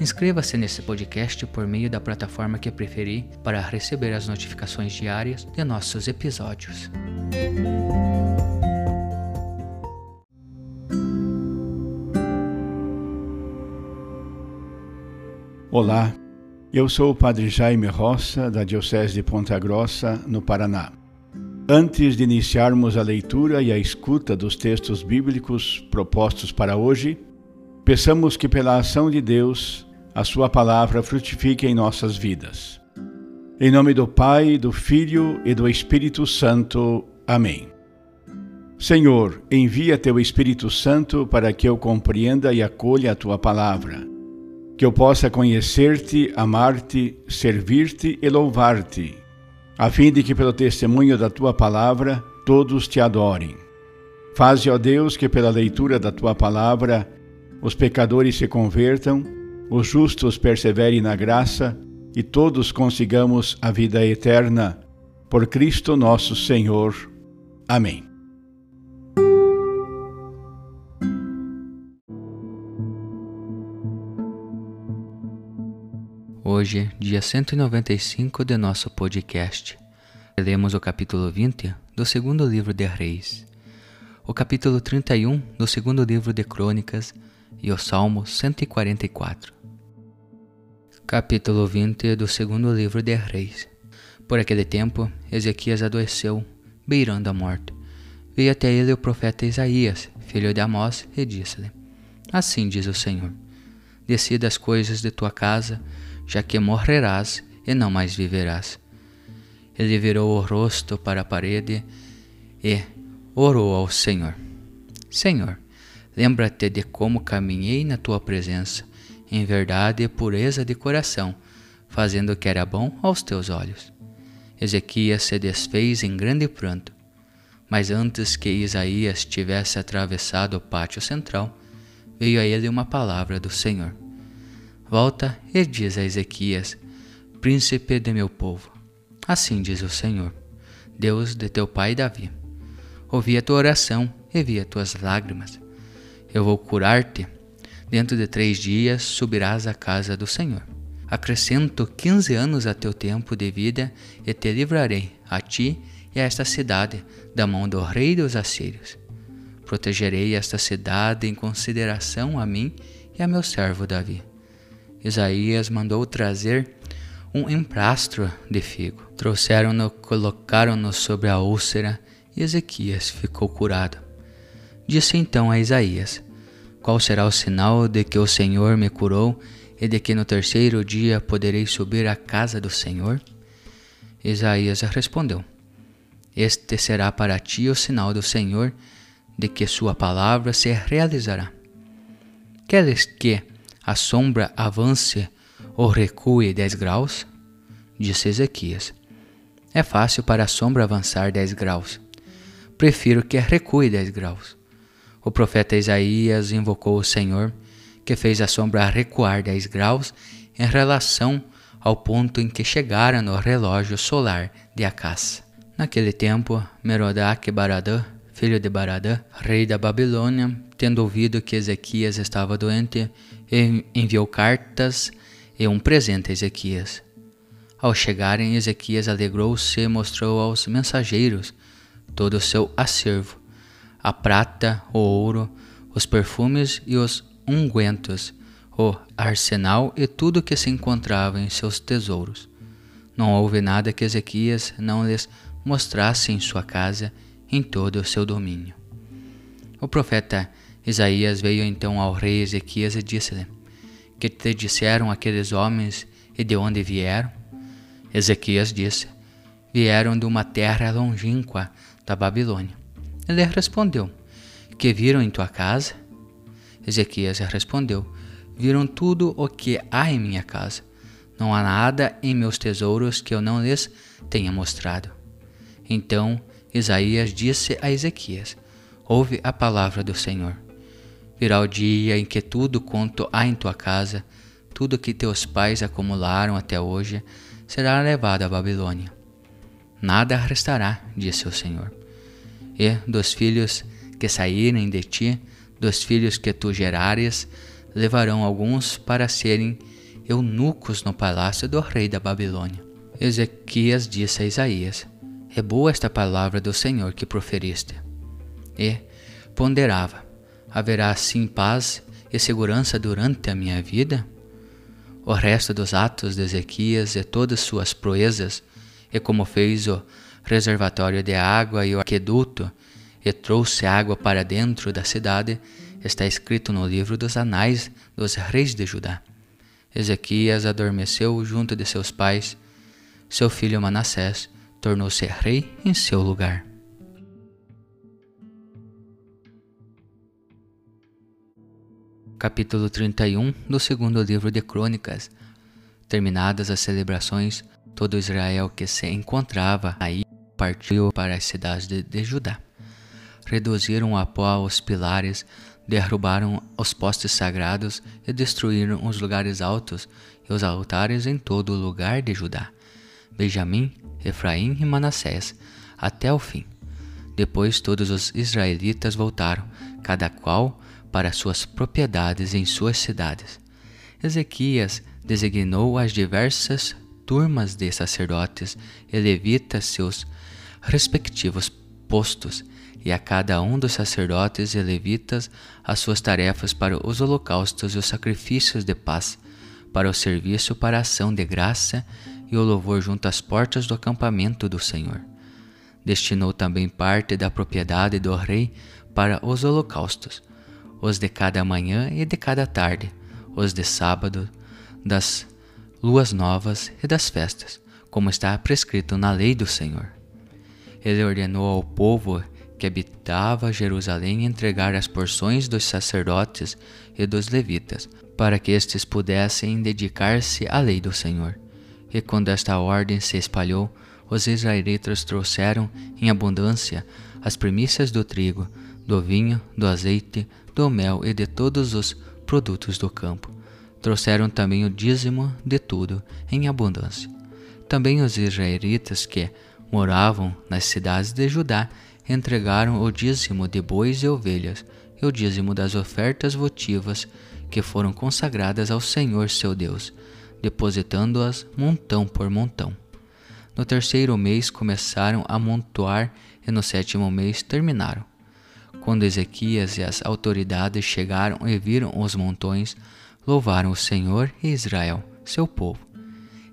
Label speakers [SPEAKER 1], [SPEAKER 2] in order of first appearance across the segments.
[SPEAKER 1] Inscreva-se nesse podcast por meio da plataforma que preferir para receber as notificações diárias de nossos episódios.
[SPEAKER 2] Olá, eu sou o Padre Jaime Roça, da Diocese de Ponta Grossa, no Paraná. Antes de iniciarmos a leitura e a escuta dos textos bíblicos propostos para hoje, peçamos que, pela ação de Deus, a Sua palavra frutifique em nossas vidas. Em nome do Pai, do Filho e do Espírito Santo. Amém. Senhor, envia teu Espírito Santo para que eu compreenda e acolha a tua palavra, que eu possa conhecer-te, amar-te, servir-te e louvar-te, a fim de que, pelo testemunho da tua palavra, todos te adorem. Faze, ó Deus, que pela leitura da tua palavra os pecadores se convertam os justos perseverem na graça e todos consigamos a vida eterna. Por Cristo nosso Senhor. Amém.
[SPEAKER 1] Hoje, dia 195 de nosso podcast, lemos o capítulo 20 do segundo livro de Reis, o capítulo 31 do segundo livro de Crônicas e o Salmo 144 capítulo 20 do segundo livro de Reis. Por aquele tempo, Ezequias adoeceu, beirando a morte. Veio até ele o profeta Isaías, filho de Amós, e disse-lhe: Assim diz o Senhor: Decida as coisas de tua casa, já que morrerás e não mais viverás. Ele virou o rosto para a parede e orou ao Senhor: Senhor, lembra-te de como caminhei na tua presença em verdade e pureza de coração, fazendo o que era bom aos teus olhos. Ezequias se desfez em grande pranto. Mas antes que Isaías tivesse atravessado o pátio central, veio a ele uma palavra do Senhor. Volta e diz a Ezequias, príncipe de meu povo. Assim diz o Senhor, Deus de teu pai Davi. Ouvi a tua oração e vi as tuas lágrimas. Eu vou curar-te Dentro de três dias subirás à casa do Senhor. Acrescento quinze anos a teu tempo de vida e te livrarei, a ti e a esta cidade, da mão do rei dos assírios. Protegerei esta cidade em consideração a mim e a meu servo Davi. Isaías mandou trazer um emprastro de figo. Trouxeram-no, colocaram-no sobre a úlcera e Ezequias ficou curado. Disse então a Isaías: qual será o sinal de que o Senhor me curou e de que no terceiro dia poderei subir à casa do Senhor? Isaías respondeu: Este será para ti o sinal do Senhor de que sua palavra se realizará. Queres que a sombra avance ou recue dez graus? Disse Ezequias. É fácil para a sombra avançar dez graus. Prefiro que recue dez graus. O profeta Isaías invocou o Senhor, que fez a sombra recuar dez graus em relação ao ponto em que chegara no relógio solar de Acás. Naquele tempo, Merodach Baradã, filho de Baradã, rei da Babilônia, tendo ouvido que Ezequias estava doente, enviou cartas e um presente a Ezequias. Ao chegarem, Ezequias alegrou-se e mostrou aos mensageiros todo o seu acervo a prata, o ouro, os perfumes e os ungüentos, o arsenal e tudo que se encontrava em seus tesouros. Não houve nada que Ezequias não lhes mostrasse em sua casa em todo o seu domínio. O profeta Isaías veio então ao rei Ezequias e disse-lhe: Que te disseram aqueles homens e de onde vieram? Ezequias disse: Vieram de uma terra longínqua da Babilônia. Ele respondeu: Que viram em tua casa? Ezequias respondeu: Viram tudo o que há em minha casa. Não há nada em meus tesouros que eu não lhes tenha mostrado. Então Isaías disse a Ezequias: Ouve a palavra do Senhor. Virá o dia em que tudo quanto há em tua casa, tudo que teus pais acumularam até hoje, será levado à Babilônia. Nada restará, disse o Senhor. E dos filhos que saírem de ti, dos filhos que tu gerares, levarão alguns para serem eunucos no palácio do rei da Babilônia. Ezequias disse a Isaías: É boa esta palavra do Senhor que proferiste. E ponderava: Haverá assim paz e segurança durante a minha vida? O resto dos atos de Ezequias e todas suas proezas, e como fez o reservatório de água e o aqueduto, e trouxe água para dentro da cidade, está escrito no livro dos Anais dos Reis de Judá. Ezequias adormeceu junto de seus pais. Seu filho Manassés tornou-se rei em seu lugar. Capítulo 31 do segundo livro de Crônicas. Terminadas as celebrações, todo Israel que se encontrava aí partiu para as cidades de, de Judá. Reduziram a pó os pilares derrubaram os postes sagrados e destruíram os lugares altos e os altares em todo o lugar de Judá, Benjamim, Efraim e Manassés, até o fim. Depois todos os israelitas voltaram, cada qual para suas propriedades em suas cidades. Ezequias designou as diversas turmas de sacerdotes e levitas seus respectivos postos e a cada um dos sacerdotes e levitas as suas tarefas para os holocaustos e os sacrifícios de paz, para o serviço para a ação de graça e o louvor junto às portas do acampamento do Senhor. Destinou também parte da propriedade do rei para os holocaustos, os de cada manhã e de cada tarde, os de sábado, das luas novas e das festas, como está prescrito na lei do Senhor. Ele ordenou ao povo que habitava Jerusalém entregar as porções dos sacerdotes e dos levitas, para que estes pudessem dedicar-se à lei do Senhor. E quando esta ordem se espalhou, os israelitas trouxeram em abundância as primícias do trigo, do vinho, do azeite, do mel e de todos os produtos do campo. Trouxeram também o dízimo de tudo em abundância. Também os israelitas que moravam nas cidades de Judá entregaram o dízimo de bois e ovelhas e o dízimo das ofertas votivas que foram consagradas ao Senhor seu Deus, depositando-as montão por montão. No terceiro mês começaram a montoar e no sétimo mês terminaram. Quando Ezequias e as autoridades chegaram e viram os montões, louvaram o Senhor e Israel, seu povo.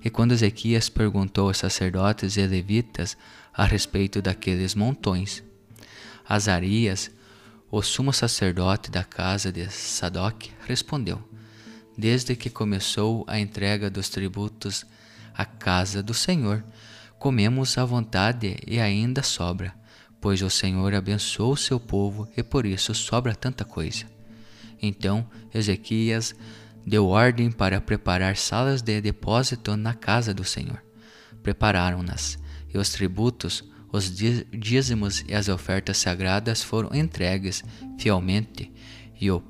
[SPEAKER 1] E quando Ezequias perguntou aos sacerdotes e levitas a respeito daqueles montões, Azarias, o sumo sacerdote da casa de Sadoc, respondeu: Desde que começou a entrega dos tributos à casa do Senhor, comemos à vontade e ainda sobra, pois o Senhor abençoou seu povo e por isso sobra tanta coisa. Então Ezequias deu ordem para preparar salas de depósito na casa do Senhor. Prepararam-nas, e os tributos os dízimos e as ofertas sagradas foram entregues fielmente, e o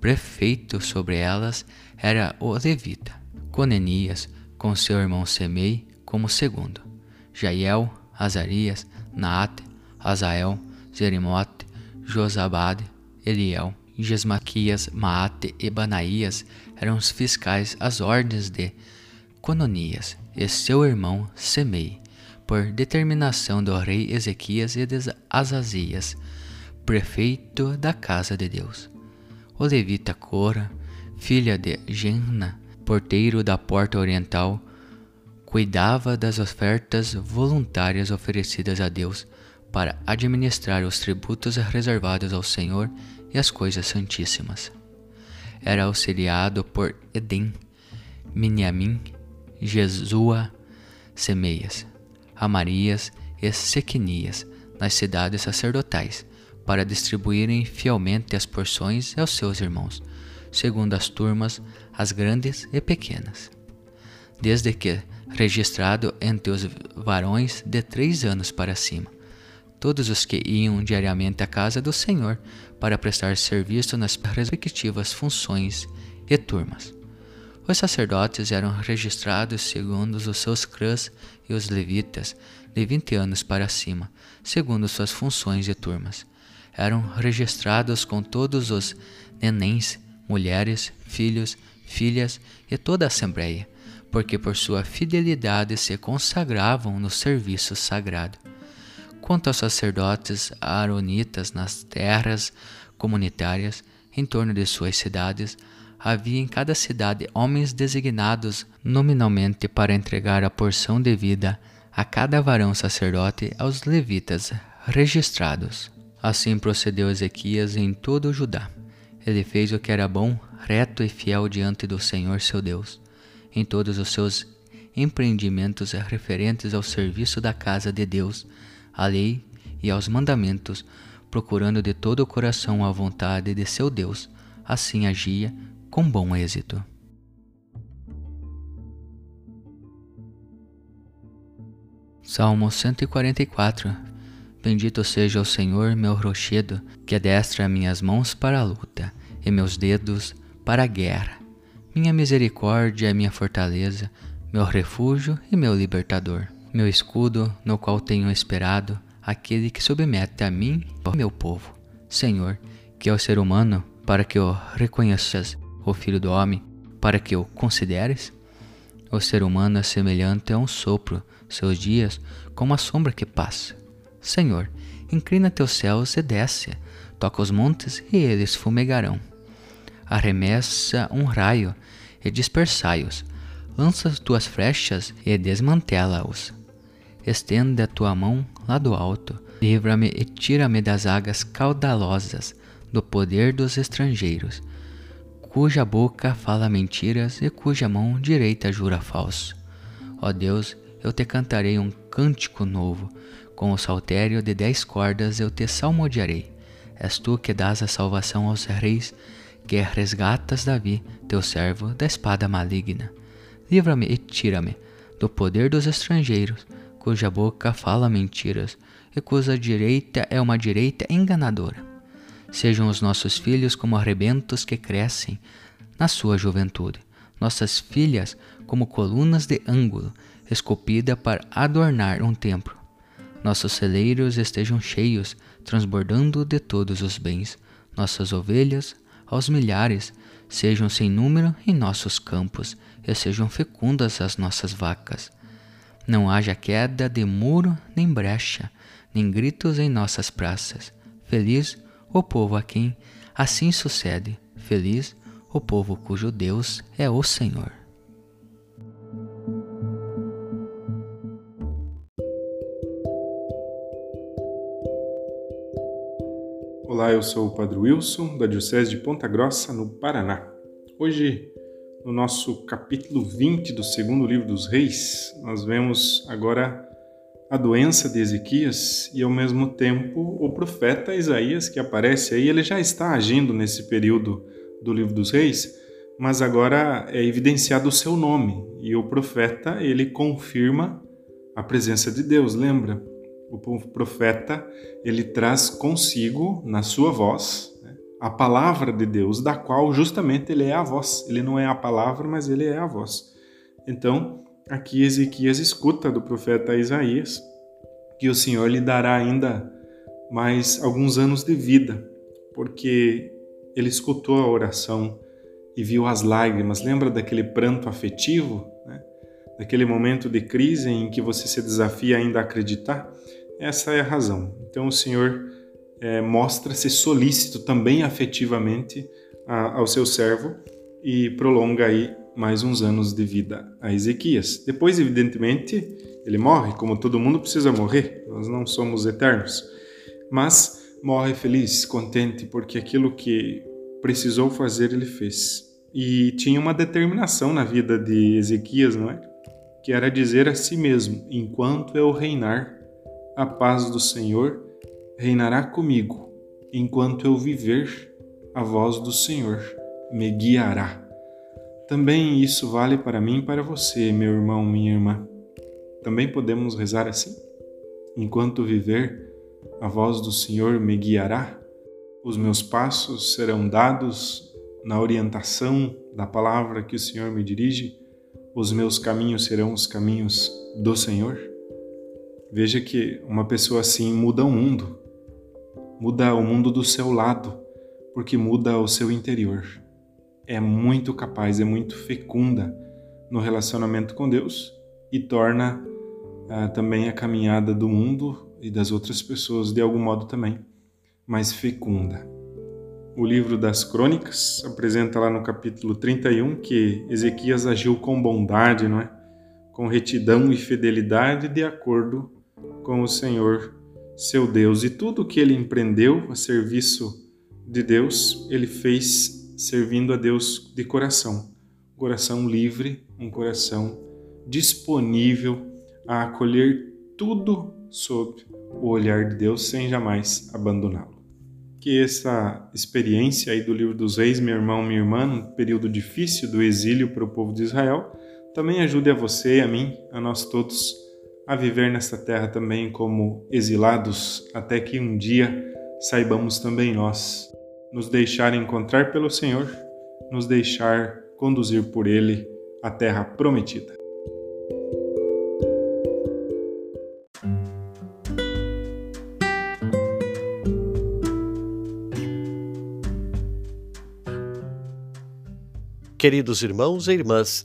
[SPEAKER 1] prefeito sobre elas era o levita, Conenias, com seu irmão Semei como segundo, Jaiel, Azarias, Naate, Azael, Jerimote, Josabade, Eliel, Gesmaquias, Maate e Banaías eram os fiscais às ordens de Cononias e seu irmão Semei por determinação do rei Ezequias e de Azazias, prefeito da casa de Deus. O levita Cora, filha de Genna, porteiro da porta oriental, cuidava das ofertas voluntárias oferecidas a Deus para administrar os tributos reservados ao Senhor e as coisas santíssimas. Era auxiliado por Edem, Miniamim, Jesua, Semeias, Amarias e Sequinias nas cidades sacerdotais, para distribuírem fielmente as porções aos seus irmãos, segundo as turmas, as grandes e pequenas. Desde que registrado entre os varões de três anos para cima, todos os que iam diariamente à casa do Senhor para prestar serviço nas respectivas funções e turmas. Os sacerdotes eram registrados segundo os seus clãs e os levitas, de vinte anos para cima, segundo suas funções e turmas. Eram registrados com todos os nenéns, mulheres, filhos, filhas e toda a assembleia, porque por sua fidelidade se consagravam no serviço sagrado. Quanto aos sacerdotes aaronitas nas terras comunitárias em torno de suas cidades, havia em cada cidade homens designados nominalmente para entregar a porção devida a cada varão sacerdote aos levitas registrados. Assim procedeu Ezequias em todo o Judá. Ele fez o que era bom, reto e fiel diante do Senhor seu Deus, em todos os seus empreendimentos referentes ao serviço da casa de Deus, à lei e aos mandamentos, procurando de todo o coração a vontade de seu Deus. Assim agia com bom êxito. Salmo 144 Bendito seja o Senhor, meu rochedo, que adestra minhas mãos para a luta e meus dedos para a guerra. Minha misericórdia é minha fortaleza, meu refúgio e meu libertador, meu escudo no qual tenho esperado, aquele que submete a mim, meu povo. Senhor, que é o ser humano, para que o reconheças o Filho do Homem, para que o consideres? O ser humano é semelhante a um sopro, seus dias como a sombra que passa. Senhor, inclina teus céus e desce, toca os montes e eles fumegarão. Arremessa um raio e dispersai-os, lança as tuas flechas e desmantela-os. Estende a tua mão lá do alto, livra-me e tira-me das águas caudalosas, do poder dos estrangeiros cuja boca fala mentiras e cuja mão direita jura falso. Ó Deus, eu te cantarei um cântico novo, com o saltério de dez cordas eu te salmodiarei. És tu que dás a salvação aos reis, que resgatas Davi, teu servo, da espada maligna. Livra-me e tira-me do poder dos estrangeiros, cuja boca fala mentiras, e cuja direita é uma direita enganadora. Sejam os nossos filhos como arrebentos que crescem na sua juventude, nossas filhas como colunas de ângulo, esculpida para adornar um templo. Nossos celeiros estejam cheios, transbordando de todos os bens. Nossas ovelhas, aos milhares, sejam sem número em nossos campos, e sejam fecundas as nossas vacas. Não haja queda de muro nem brecha, nem gritos em nossas praças. Feliz o povo a quem assim sucede. Feliz o povo cujo Deus é o Senhor.
[SPEAKER 3] Olá, eu sou o Padre Wilson, da Diocese de Ponta Grossa, no Paraná. Hoje, no nosso capítulo 20 do segundo livro dos Reis, nós vemos agora a doença de Ezequias e ao mesmo tempo o profeta Isaías que aparece aí, ele já está agindo nesse período do livro dos reis, mas agora é evidenciado o seu nome e o profeta ele confirma a presença de Deus, lembra? O profeta ele traz consigo na sua voz a palavra de Deus, da qual justamente ele é a voz. Ele não é a palavra, mas ele é a voz. Então, Aqui Ezequias escuta do profeta Isaías que o Senhor lhe dará ainda mais alguns anos de vida, porque ele escutou a oração e viu as lágrimas. Lembra daquele pranto afetivo, né? daquele momento de crise em que você se desafia ainda a acreditar? Essa é a razão. Então o Senhor é, mostra-se solícito também afetivamente a, ao seu servo e prolonga aí mais uns anos de vida a Ezequias. Depois, evidentemente, ele morre, como todo mundo precisa morrer, nós não somos eternos. Mas morre feliz, contente, porque aquilo que precisou fazer ele fez. E tinha uma determinação na vida de Ezequias, não é? Que era dizer a si mesmo: enquanto eu reinar, a paz do Senhor reinará comigo. Enquanto eu viver, a voz do Senhor me guiará. Também isso vale para mim e para você, meu irmão, minha irmã. Também podemos rezar assim? Enquanto viver, a voz do Senhor me guiará, os meus passos serão dados na orientação da palavra que o Senhor me dirige, os meus caminhos serão os caminhos do Senhor. Veja que uma pessoa assim muda o mundo, muda o mundo do seu lado, porque muda o seu interior. É muito capaz, é muito fecunda no relacionamento com Deus e torna ah, também a caminhada do mundo e das outras pessoas de algum modo também mais fecunda. O livro das Crônicas apresenta lá no capítulo 31 que Ezequias agiu com bondade, não é? Com retidão e fidelidade de acordo com o Senhor, seu Deus, e tudo que ele empreendeu a serviço de Deus, ele fez servindo a Deus de coração, coração livre, um coração disponível a acolher tudo sob o olhar de Deus sem jamais abandoná-lo. Que essa experiência aí do livro dos reis, meu irmão, minha irmã, num período difícil do exílio para o povo de Israel, também ajude a você a mim, a nós todos, a viver nesta terra também como exilados, até que um dia saibamos também nós nos deixar encontrar pelo Senhor, nos deixar conduzir por Ele à terra prometida.
[SPEAKER 4] Queridos irmãos e irmãs,